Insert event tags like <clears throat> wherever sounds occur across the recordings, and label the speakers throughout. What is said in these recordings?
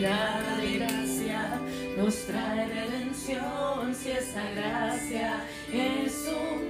Speaker 1: gracia nos trae redención. Si esa gracia en su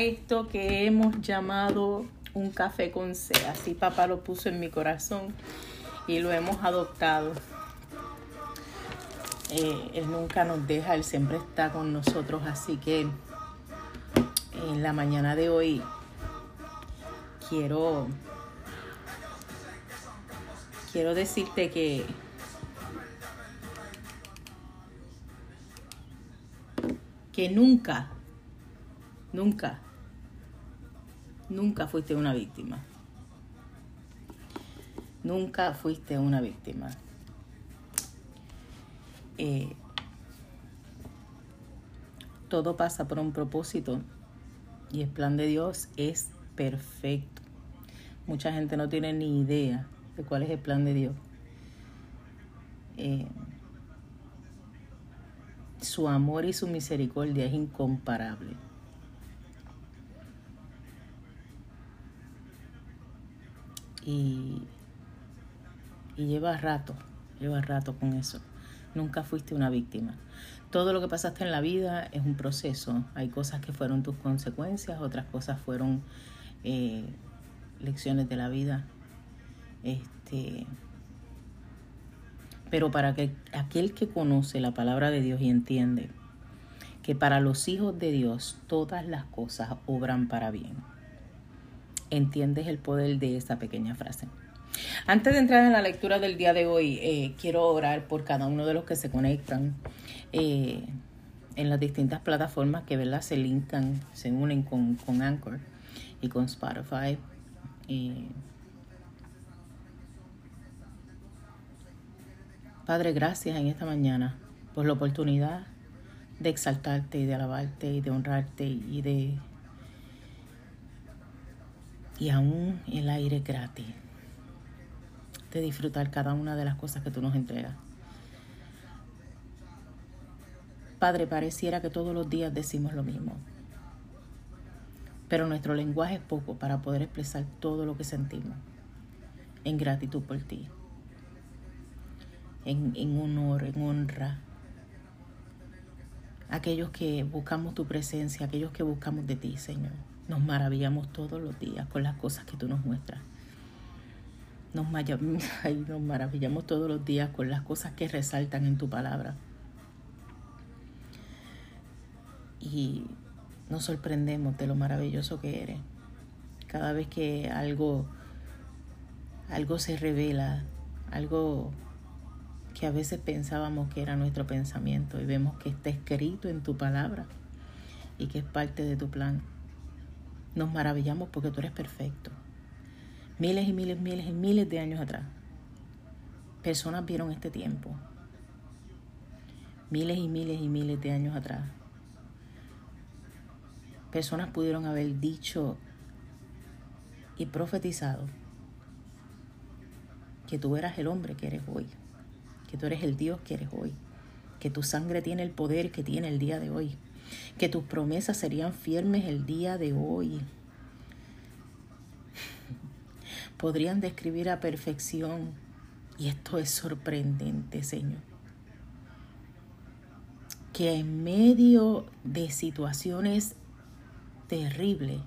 Speaker 2: esto que hemos llamado un café con C. Así papá lo puso en mi corazón y lo hemos adoptado. Eh, él nunca nos deja, Él siempre está con nosotros. Así que en la mañana de hoy quiero, quiero decirte que que nunca, nunca, nunca fuiste una víctima. Nunca fuiste una víctima. Eh, todo pasa por un propósito y el plan de Dios es perfecto. Mucha gente no tiene ni idea de cuál es el plan de Dios. Eh, su amor y su misericordia es incomparable. Y, lleva rato, lleva rato con eso. Nunca fuiste una víctima. Todo lo que pasaste en la vida es un proceso. Hay cosas que fueron tus consecuencias, otras cosas fueron eh, lecciones de la vida. Este, pero para que aquel que conoce la palabra de Dios y entiende que para los hijos de Dios todas las cosas obran para bien. ¿Entiendes el poder de esa pequeña frase? Antes de entrar en la lectura del día de hoy, eh, quiero orar por cada uno de los que se conectan eh, en las distintas plataformas que ¿verdad? se linkan, se unen con, con Anchor y con Spotify. Padre, gracias en esta mañana por la oportunidad de exaltarte y de alabarte y de honrarte y de... Y aún el aire gratis, de disfrutar cada una de las cosas que tú nos entregas. Padre, pareciera que todos los días decimos lo mismo, pero nuestro lenguaje es poco para poder expresar todo lo que sentimos en gratitud por ti en, honor, en honra. Aquellos que buscamos tu presencia, aquellos que buscamos de ti, Señor. Nos maravillamos todos los días con las cosas que tú nos muestras. Nos, <laughs> nos maravillamos todos los días con las cosas que resaltan en tu palabra. Y nos sorprendemos de lo maravilloso que eres. Cada vez que algo, algo se revela, algo que a veces pensábamos que era nuestro pensamiento y vemos que está escrito en tu palabra y que es parte de tu plan. Nos maravillamos porque tú eres perfecto. Miles y miles, miles y miles de años atrás, personas vieron este tiempo. Miles y miles y miles de años atrás, personas pudieron haber dicho y profetizado que tú eras el hombre que eres hoy que tú eres el Dios que eres hoy, que tu sangre tiene el poder que tiene el día de hoy, que tus promesas serían firmes el día de hoy. Podrían describir a perfección, y esto es sorprendente, Señor, que en medio de situaciones terribles,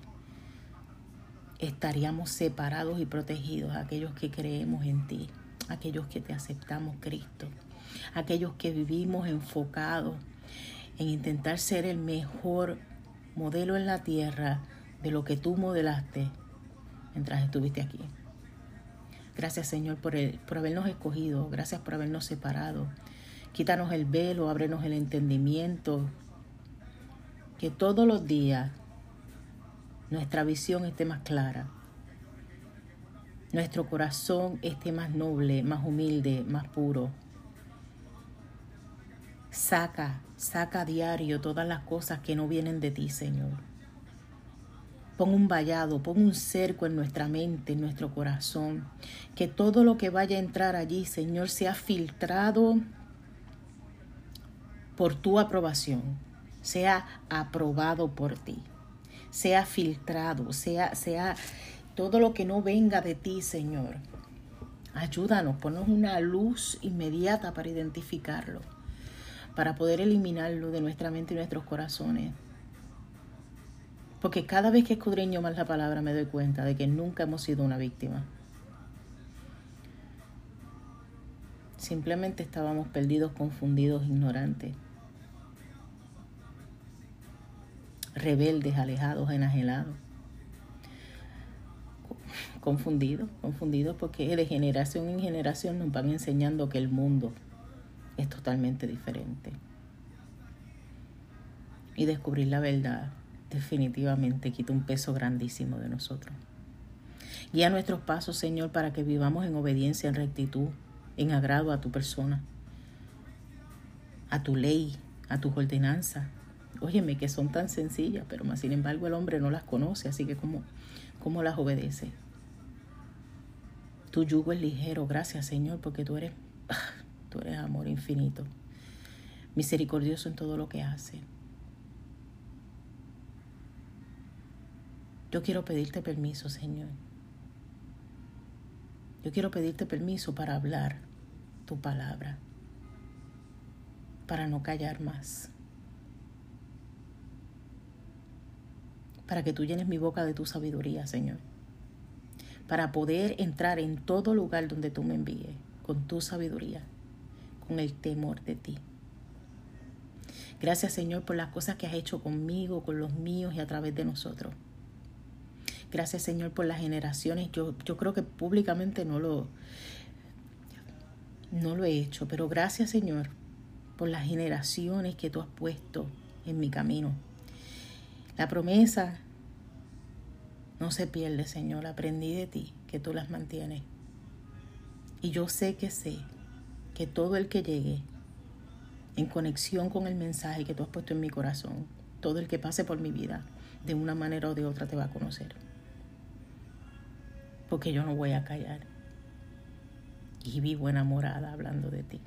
Speaker 2: estaríamos separados y protegidos aquellos que creemos en ti aquellos que te aceptamos, Cristo, aquellos que vivimos enfocados en intentar ser el mejor modelo en la tierra de lo que tú modelaste mientras estuviste aquí. Gracias Señor por, el, por habernos escogido, gracias por habernos separado. Quítanos el velo, ábrenos el entendimiento, que todos los días nuestra visión esté más clara nuestro corazón esté más noble, más humilde, más puro. Saca, saca a diario todas las cosas que no vienen de ti, Señor. Pon un vallado, pon un cerco en nuestra mente, en nuestro corazón. Que todo lo que vaya a entrar allí, Señor, sea filtrado por tu aprobación, sea aprobado por ti, sea filtrado, sea, sea todo lo que no venga de ti, Señor. Ayúdanos, ponnos una luz inmediata para identificarlo, para poder eliminarlo de nuestra mente y nuestros corazones. Porque cada vez que escudriño más la palabra me doy cuenta de que nunca hemos sido una víctima. Simplemente estábamos perdidos, confundidos, ignorantes, rebeldes, alejados, enajenados confundidos, confundidos porque de generación en generación nos van enseñando que el mundo es totalmente diferente. Y descubrir la verdad definitivamente quita un peso grandísimo de nosotros. Guía nuestros pasos, Señor, para que vivamos en obediencia, en rectitud, en agrado a tu persona, a tu ley, a tus ordenanzas. Óyeme, que son tan sencillas, pero más sin embargo el hombre no las conoce, así que ¿cómo, cómo las obedece? Tu yugo es ligero, gracias Señor, porque tú eres, tú eres amor infinito, misericordioso en todo lo que hace. Yo quiero pedirte permiso, Señor. Yo quiero pedirte permiso para hablar tu palabra,
Speaker 3: para no callar más. Para que tú llenes mi boca de tu sabiduría, Señor. Para poder entrar en todo lugar donde tú me envíes con tu sabiduría, con el temor de ti. Gracias Señor por las cosas que has hecho conmigo, con los míos y a través de nosotros. Gracias Señor por las generaciones. Yo, yo creo que públicamente no lo, no lo he hecho, pero gracias Señor por las generaciones que tú has puesto en mi camino. La promesa no se pierde, Señor. Aprendí de ti que tú las mantienes. Y yo sé que sé todo el que llegue en conexión con el mensaje que tú has puesto en mi corazón, todo el que pase por mi vida, de una manera o de otra te va a conocer. Porque yo no voy a callar. Y vivo enamorada hablando de ti.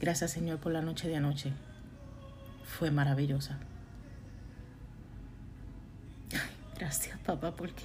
Speaker 3: Gracias Señor por la noche de anoche. Fue maravillosa. gracias papá porque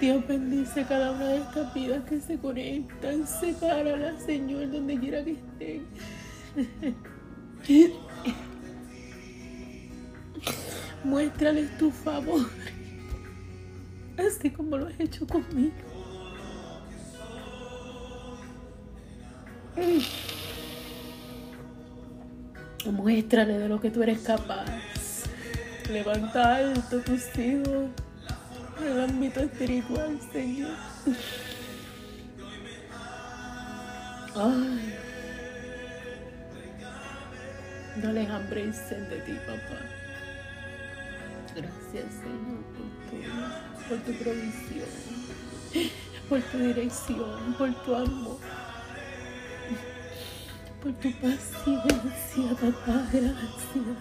Speaker 3: Dios bendice cada una de estas vidas que se conectan. Sepáralas, Señor, donde quiera que estén. Muéstrales tu favor, así como lo has hecho conmigo. Muéstrale de lo que tú eres capaz. Levanta alto tus hijos en el ámbito espiritual, Señor. Ay. Dale hambre y sed de ti, papá. Gracias, Señor, por tu, por tu provisión, por tu dirección, por tu amor, por tu paciencia, papá. Gracias.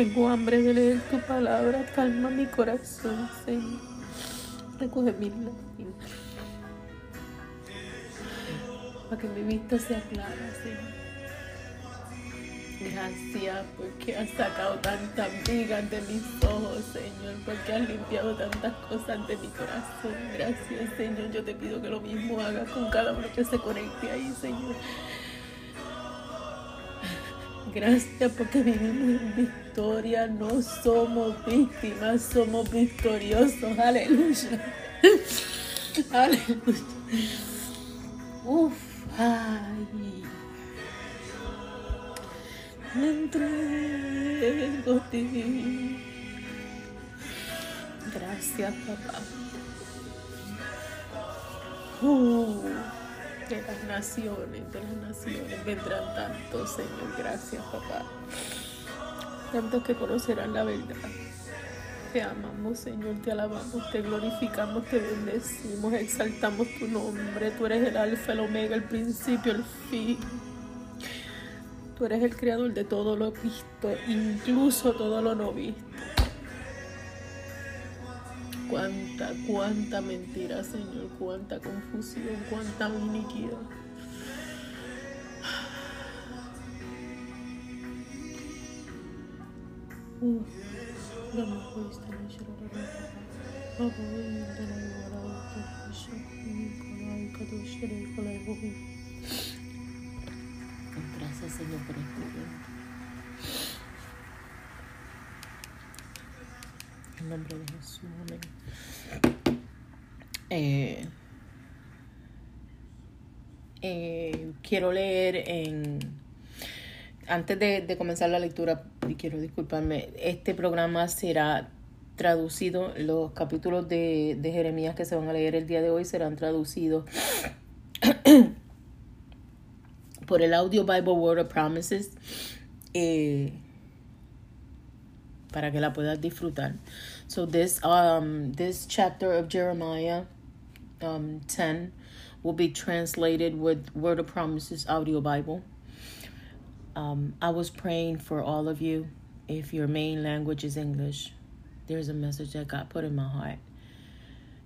Speaker 3: Tengo hambre de leer tu palabra, calma mi corazón, Señor. Recoge mi lágrimas. Para que mi vista sea clara, Señor. Gracias porque has sacado tantas vigas de mis ojos, Señor, porque has limpiado tantas cosas de mi corazón. Gracias, Señor. Yo te pido que lo mismo hagas con cada uno que se conecte ahí, Señor. Gracias porque vivimos en victoria, no somos víctimas, somos victoriosos. Aleluya. <laughs> Aleluya. Uf, ay. Me entrego a ti. Gracias, papá. Uh de las naciones, de las naciones vendrán tantos, Señor. Gracias, papá. Tantos que conocerán la verdad. Te amamos, Señor, te alabamos, te glorificamos, te bendecimos, exaltamos tu nombre. Tú eres el alfa, el omega, el principio, el fin. Tú eres el creador de todo lo visto, incluso todo lo no visto. Cuánta, cuánta mentira, Señor, cuánta confusión, cuánta iniquidad. Gracias, Señor, por este En nombre de Jesús, amén. Eh, eh, quiero leer en... Antes de, comenzar la lectura, quiero disculparme, este programa será
Speaker 2: traducido, los capítulos de, de Jeremías que se van a leer el día de hoy serán traducidos <coughs> por el Audio Bible Word of Promises eh, para que la puedas disfrutar. So this um this chapter of Jeremiah um 10 will be translated with Word of Promises Audio Bible. Um, I was praying for all of you. If your main language is English, there's a message that God put in my heart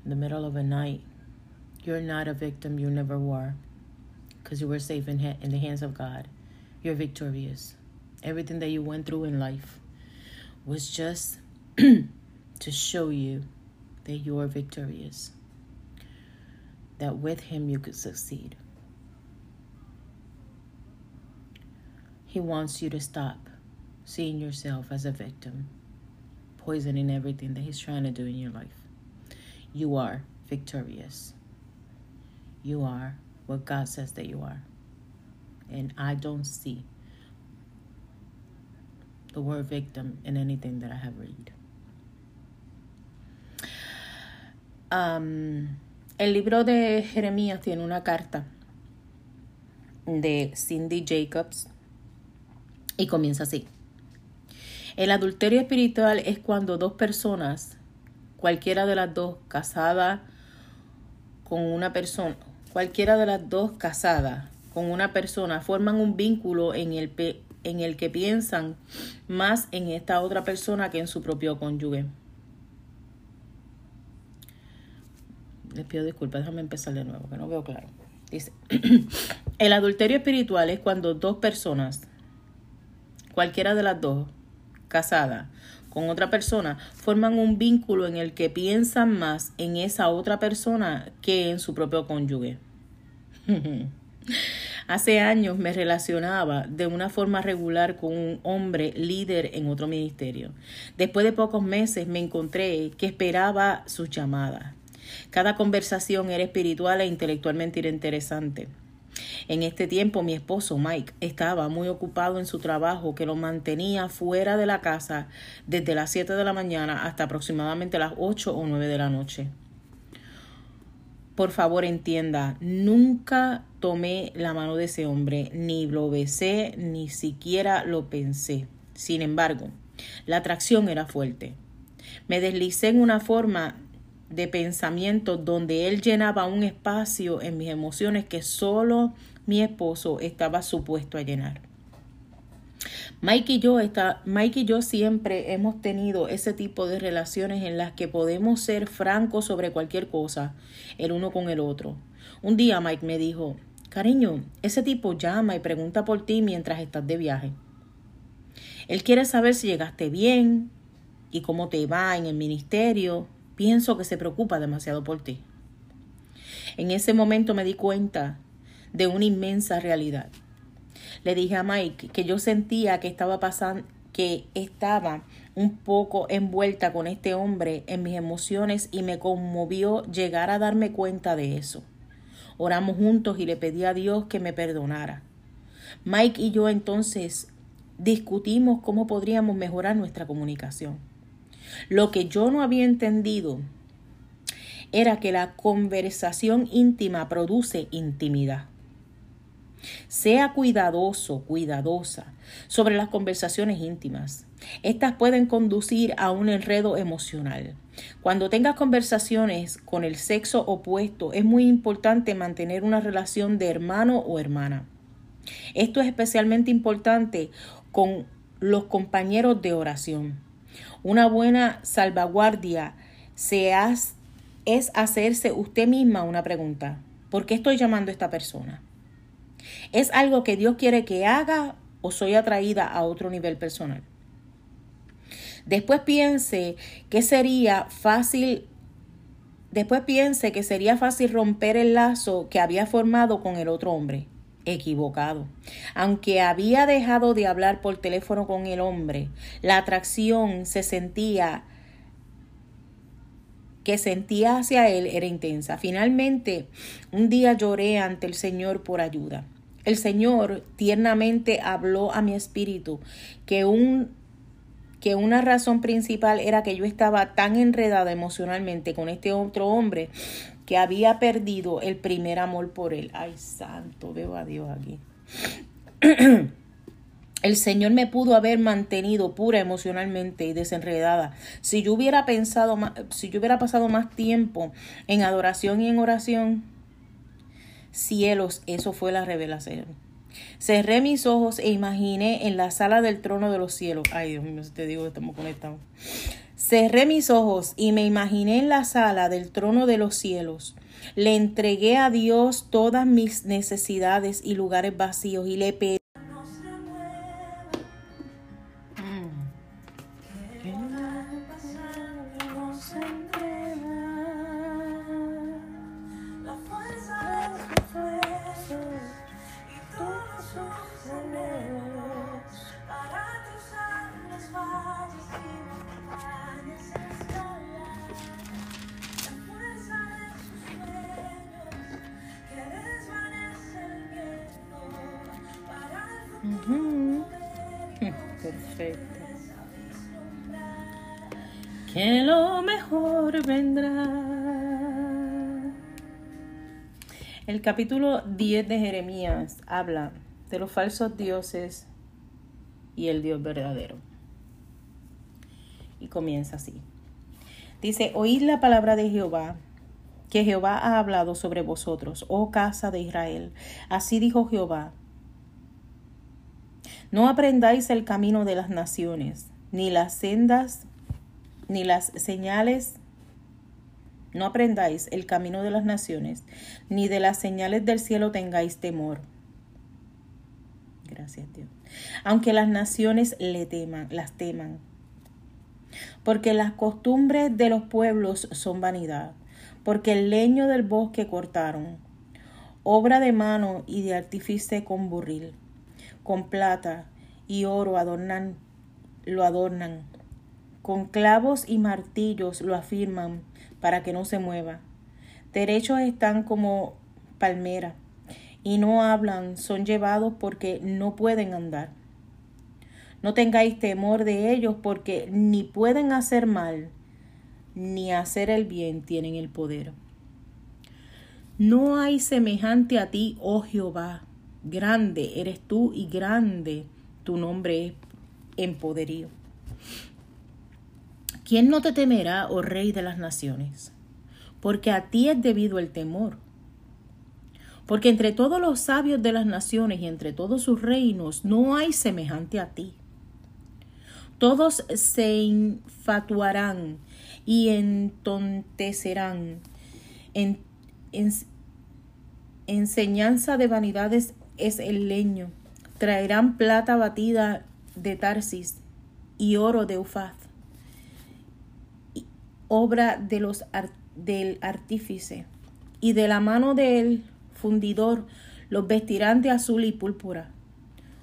Speaker 2: in the middle of a night. You're not a victim, you never were, because you were safe in, in the hands of God. You're victorious. Everything that you went through in life was just <clears throat> to show you that you are victorious, that with Him you could succeed. He wants you to stop seeing yourself as a victim, poisoning everything that He's trying to do in your life. You are victorious. You are what God says that you are. And I don't see the word victim in anything that I have read. Um, el libro de Jeremías tiene una carta de Cindy Jacobs Y comienza así. El adulterio espiritual es cuando dos personas, cualquiera de las dos casada con una persona, cualquiera de las dos casadas con una persona, forman un vínculo en el, en el que piensan más en esta otra persona que en su propio cónyuge. Les pido disculpas, déjame empezar de nuevo, que no veo claro. Dice, <clears throat> el adulterio espiritual es cuando dos personas, cualquiera de las dos, casada con otra persona, forman un vínculo en el que piensan más en esa otra persona que en su propio cónyuge. <laughs> Hace años me relacionaba de una forma regular con un hombre líder en otro ministerio. Después de pocos meses me encontré que esperaba sus llamadas. Cada conversación era espiritual e intelectualmente interesante. En este tiempo mi esposo Mike estaba muy ocupado en su trabajo que lo mantenía fuera de la casa desde las 7 de la mañana hasta aproximadamente las 8 o 9 de la noche. Por favor entienda, nunca tomé la mano de ese hombre, ni lo besé, ni siquiera lo pensé. Sin embargo, la atracción era fuerte. Me deslicé en una forma de pensamiento donde él llenaba un espacio en mis emociones que solo mi esposo estaba supuesto a llenar. Mike y yo está, Mike y yo siempre hemos tenido ese tipo de relaciones en las que podemos ser francos sobre cualquier cosa, el uno con el otro. Un día Mike me dijo, cariño, ese tipo llama y pregunta por ti mientras estás de viaje. Él quiere saber si llegaste bien y cómo te va en el ministerio. Pienso que se preocupa demasiado por ti. En ese momento me di cuenta de una inmensa realidad. Le dije a Mike que yo sentía que estaba pasando, que estaba un poco envuelta con este hombre en mis emociones y me conmovió llegar a darme cuenta de eso. Oramos juntos y le pedí a Dios que me perdonara. Mike y yo entonces discutimos cómo podríamos mejorar nuestra comunicación. Lo que yo no había entendido era que la conversación íntima produce intimidad. Sea cuidadoso, cuidadosa sobre las conversaciones íntimas. Estas pueden conducir a un enredo emocional. Cuando tengas conversaciones con el sexo opuesto, es muy importante mantener una relación de hermano o hermana. Esto es especialmente importante con los compañeros de oración. Una buena salvaguardia es hacerse usted misma una pregunta. ¿Por qué estoy llamando a esta persona? ¿Es algo que Dios quiere que haga o soy atraída a otro nivel personal? Después piense que sería fácil Después piense que sería fácil romper el lazo que había formado con el otro hombre. Equivocado. Aunque había dejado de hablar por teléfono con el hombre, la atracción se sentía que sentía hacia él era intensa. Finalmente, un día lloré ante el Señor por ayuda. El Señor tiernamente habló a mi espíritu que un que una razón principal era que yo estaba tan enredada emocionalmente con este otro hombre que había perdido el primer amor por él. Ay, santo, veo a Dios aquí. <clears throat> El Señor me pudo haber mantenido pura emocionalmente y desenredada. Si yo hubiera pensado si yo hubiera pasado más tiempo en adoración y en oración, cielos, eso fue la revelación. Cerré mis ojos e imaginé en la sala del trono de los cielos. Ay, Dios mío, te digo, estamos conectados. Cerré mis ojos y me imaginé en la sala del trono de los cielos. Le entregué a Dios todas mis necesidades y lugares vacíos y le pedí capítulo 10 de Jeremías habla de los falsos dioses y el Dios verdadero. Y comienza así. Dice, oíd la palabra de Jehová, que Jehová ha hablado sobre vosotros, oh casa de Israel. Así dijo Jehová, no aprendáis el camino de las naciones, ni las sendas, ni las señales. No aprendáis el camino de las naciones, ni de las señales del cielo tengáis temor. Gracias, Dios. Aunque las naciones le teman, las teman. Porque las costumbres de los pueblos son vanidad, porque el leño del bosque cortaron, obra de mano y de artífice con burril con plata y oro adornan, lo adornan, con clavos y martillos lo afirman para que no se mueva. Derechos están como palmera y no hablan, son llevados porque no pueden andar. No tengáis temor de ellos porque ni pueden hacer mal, ni hacer el bien tienen el poder. No hay semejante a ti, oh Jehová, Grande eres tú y grande tu nombre es en poderío. ¿Quién no te temerá, oh Rey de las naciones? Porque a ti es debido el temor. Porque entre todos los sabios de las naciones y entre todos sus reinos no hay semejante a ti. Todos se infatuarán y entontecerán. En, enseñanza de vanidades es el leño. Traerán plata batida de Tarsis y oro de Ufaz, obra de los del artífice, y de la mano del fundidor los vestirán de azul y púrpura,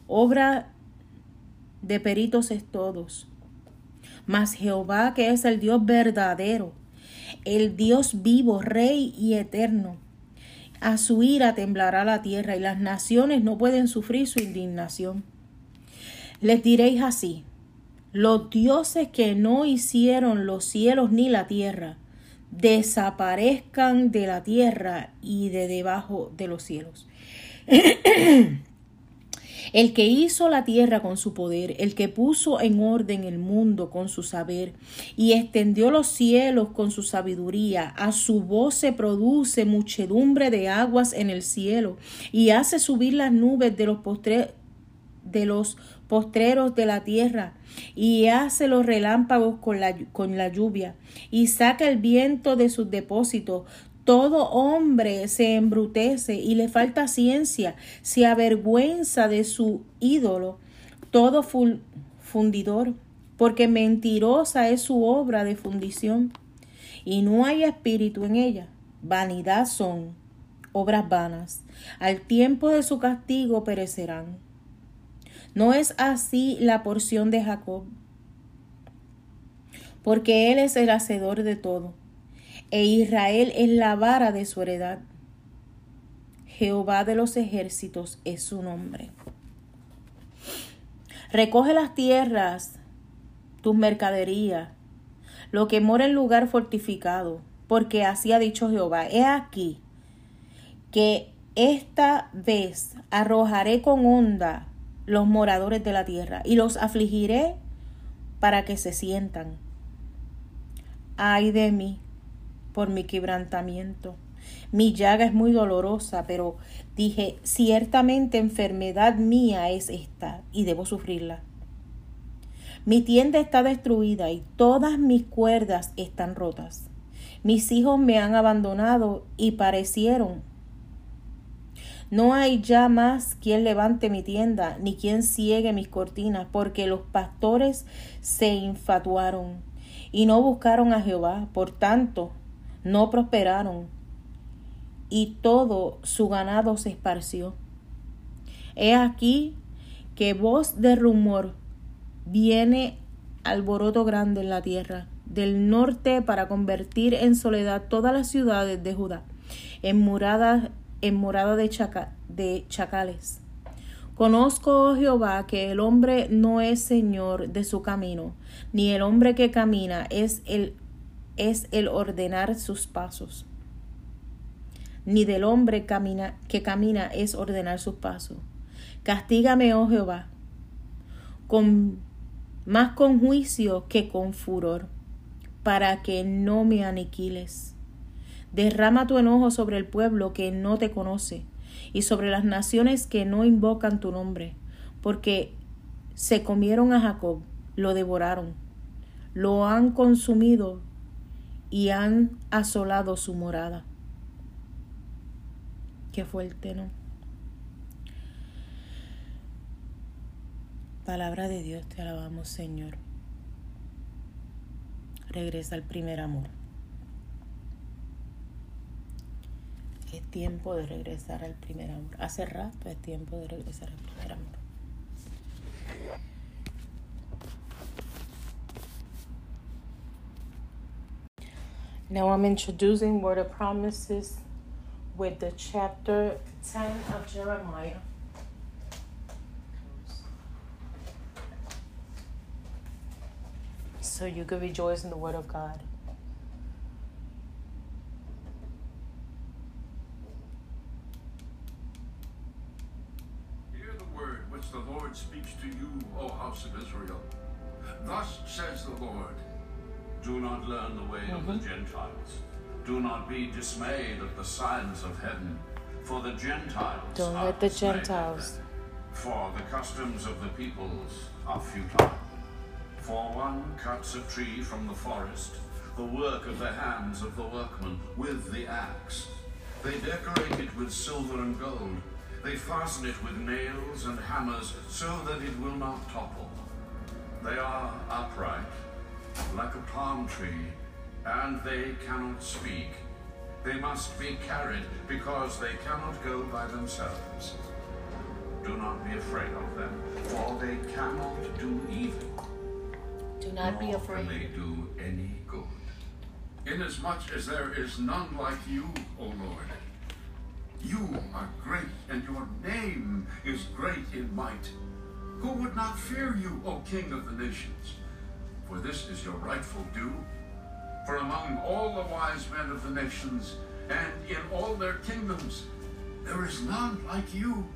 Speaker 2: obra de peritos es todos. Mas Jehová, que es el Dios verdadero, el Dios vivo, Rey y eterno, a su ira temblará la tierra y las naciones no pueden sufrir su indignación. Les diréis así, los dioses que no hicieron los cielos ni la tierra, desaparezcan de la tierra y de debajo de los cielos. <clears throat> el que hizo la tierra con su poder, el que puso en orden el mundo con su saber y extendió los cielos con su sabiduría, a su voz se produce muchedumbre de aguas en el cielo y hace subir las nubes de los de los postreros de la tierra, y hace los relámpagos con la, con la lluvia, y saca el viento de sus depósitos, todo hombre se embrutece y le falta ciencia, se avergüenza de su ídolo, todo fundidor, porque mentirosa es su obra de fundición, y no hay espíritu en ella. Vanidad son, obras vanas, al tiempo de su castigo perecerán. No es así la porción de Jacob, porque él es el hacedor de todo e Israel es la vara de su heredad. Jehová de los ejércitos es su nombre. Recoge las tierras tus mercaderías, lo que mora en lugar fortificado, porque así ha dicho Jehová, he aquí que esta vez arrojaré con onda los moradores de la tierra y los afligiré para que se sientan. Ay de mí por mi quebrantamiento. Mi llaga es muy dolorosa, pero dije, ciertamente enfermedad mía es esta y debo sufrirla. Mi tienda está destruida y todas mis cuerdas están rotas. Mis hijos me han abandonado y parecieron. No hay ya más quien levante mi tienda, ni quien ciegue mis cortinas, porque los pastores se infatuaron y no buscaron a Jehová. Por tanto, no prosperaron y todo su ganado se esparció. He aquí que voz de rumor viene alboroto grande en la tierra, del norte para convertir en soledad todas las ciudades de Judá, en morada, en morada de, de chacales. Conozco, oh Jehová, que el hombre no es señor de su camino, ni el hombre que camina es el, es el ordenar sus pasos, ni del hombre camina, que camina es ordenar sus pasos. Castígame, oh Jehová, con más con juicio que con furor, para que no me aniquiles. Derrama tu enojo sobre el pueblo que no te conoce y sobre las naciones que no invocan tu nombre, porque se comieron a Jacob, lo devoraron, lo han consumido y han asolado su morada. Qué fuerte, ¿no? Palabra de Dios, te alabamos Señor. Regresa al primer amor. Es tiempo de regresar al primer amor. Hace rato es tiempo de regresar al primer amor. Now I'm introducing Word of Promises with the chapter 10 of Jeremiah. so you can rejoice in the Word of God.
Speaker 4: The way of the Gentiles. Do not be dismayed at the signs of heaven, for the Gentiles
Speaker 2: Don't let the Gentiles-
Speaker 4: For the customs of the peoples are futile. For one cuts a tree from the forest, the work of the hands of the workman, with the axe. They decorate it with silver and gold. They fasten it with nails and hammers so that it will not topple. They are upright, like a palm tree, and they cannot speak. They must be carried because they cannot go by themselves. Do not be afraid of them, for they cannot do evil
Speaker 2: Do not be
Speaker 4: nor
Speaker 2: afraid.
Speaker 4: can they do any good. Inasmuch as there is none like you, O Lord. You are great, and your name is great in might. Who would not fear you, O King of the nations? For this is your rightful due. For among all the wise men of the nations, and in all their kingdoms, there is none like you.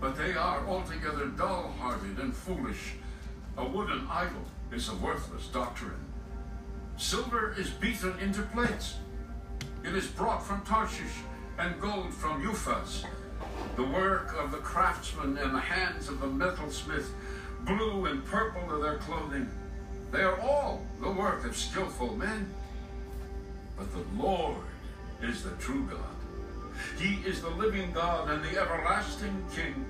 Speaker 4: But they are altogether dull hearted and foolish. A wooden idol is a worthless doctrine. Silver is beaten into plates. It is brought from Tarshish, and gold from Euphaz. The work of the craftsman and the hands of the metalsmith. Blue and purple are their clothing. They are all the work of skillful men. But the Lord is the true God. He is the living God and the everlasting King.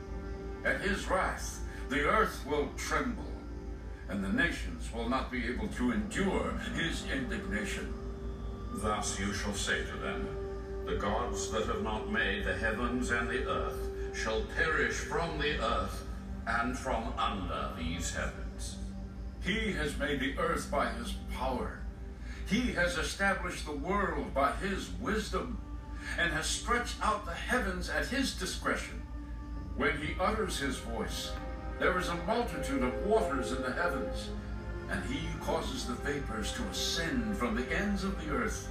Speaker 4: At his wrath, the earth will tremble, and the nations will not be able to endure his indignation. Thus you shall say to them, The gods that have not made the heavens and the earth shall perish from the earth and from under these heavens. He has made the earth by his power. He has established the world by his wisdom and has stretched out the heavens at his discretion. When he utters his voice, there is a multitude of waters in the heavens, and he causes the vapors to ascend from the ends of the earth.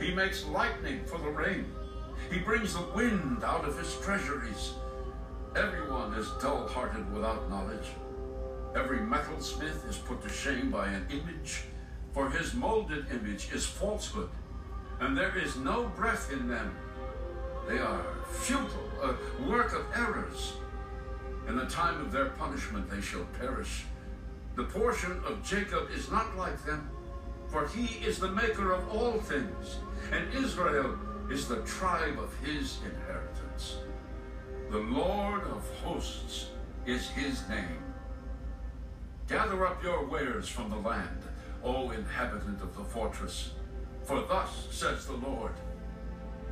Speaker 4: He makes lightning for the rain. He brings the wind out of his treasuries. Everyone is dull hearted without knowledge. Every metalsmith is put to shame by an image, for his molded image is falsehood, and there is no breath in them. They are futile, a work of errors. In the time of their punishment they shall perish. The portion of Jacob is not like them, for he is the maker of all things, and Israel is the tribe of his inheritance. The Lord of hosts is his name. Gather up your wares from the land, O inhabitant of the fortress. For thus says the Lord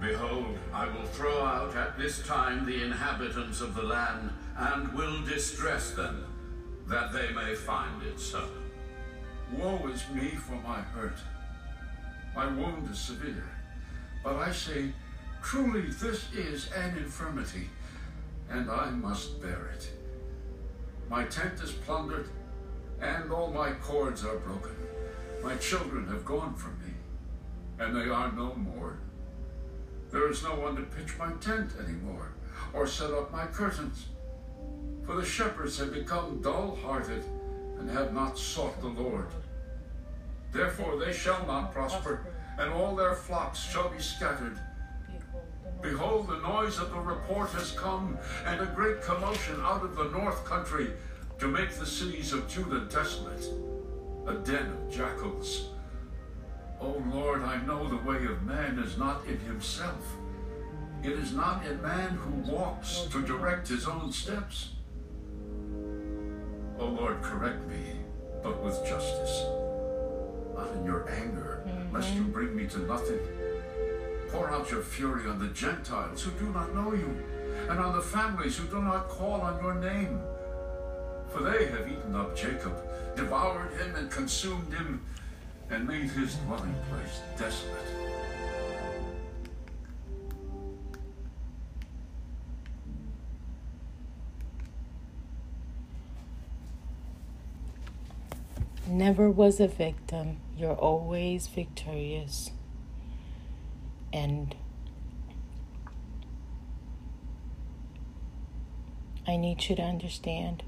Speaker 4: Behold, I will throw out at this time the inhabitants of the land, and will distress them, that they may find it so. Woe is me for my hurt. My wound is severe. But I say, truly this is an infirmity, and I must bear it. My tent is plundered, and all my cords are broken. My children have gone from me, and they are no more. There is no one to pitch my tent anymore, or set up my curtains. For the shepherds have become dull hearted, and have not sought the Lord. Therefore they shall not prosper, and all their flocks shall be scattered. Behold, the noise of the report has come, and a great commotion out of the north country to make the cities of Judah desolate, a den of jackals. O Lord, I know the way of man is not in himself. It is not in man who walks to direct his own steps. O Lord, correct me, but with justice, not in your anger, mm-hmm. lest you bring me to nothing. Pour out your fury on the Gentiles who do not know you, and on the families who do not call on your name. For they have eaten up Jacob, devoured him, and consumed him, and made his dwelling place desolate.
Speaker 2: Never was a victim. You're always victorious. And I need you to understand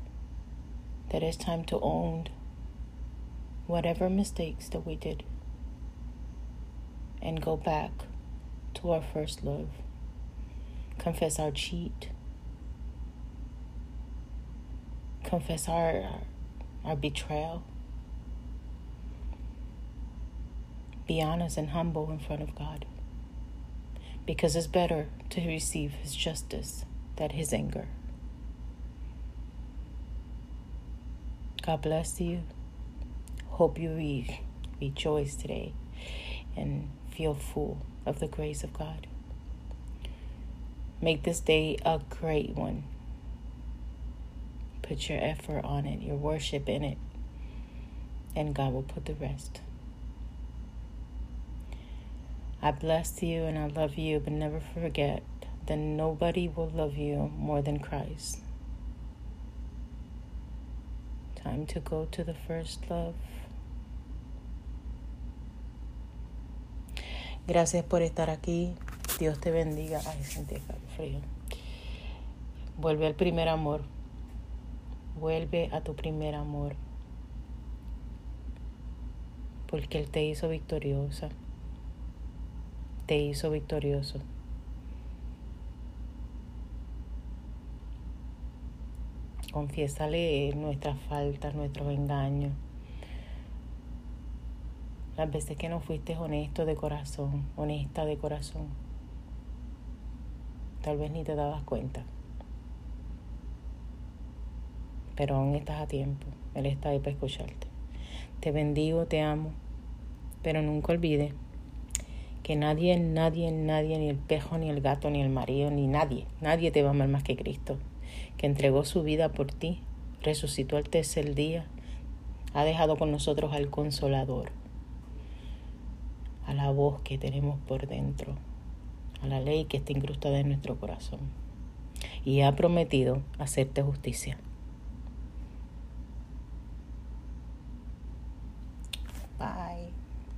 Speaker 2: that it's time to own whatever mistakes that we did and go back to our first love. Confess our cheat. Confess our our betrayal. Be honest and humble in front of God. Because it's better to receive His justice than His anger. God bless you. Hope you re- rejoice today and feel full of the grace of God. Make this day a great one. Put your effort on it, your worship in it, and God will put the rest. I bless you and I love you, but never forget that nobody will love you more than Christ. Time to go to the first love. Gracias por estar aquí. Dios te bendiga. Ay, sentí frío. Vuelve al primer amor. Vuelve a tu primer amor. Porque Él te hizo victoriosa. Te hizo victorioso. Confiésale nuestras faltas, nuestros engaños. Las veces que no fuiste honesto de corazón, honesta de corazón. Tal vez ni te dabas cuenta. Pero aún estás a tiempo. Él está ahí para escucharte. Te bendigo, te amo. Pero nunca olvides que nadie, nadie, nadie, ni el pejo, ni el gato, ni el marido, ni nadie, nadie te va a amar más que Cristo, que entregó su vida por ti, resucitó al tercer día, ha dejado con nosotros al consolador, a la voz que tenemos por dentro, a la ley que está incrustada en nuestro corazón, y ha prometido hacerte justicia. Bye.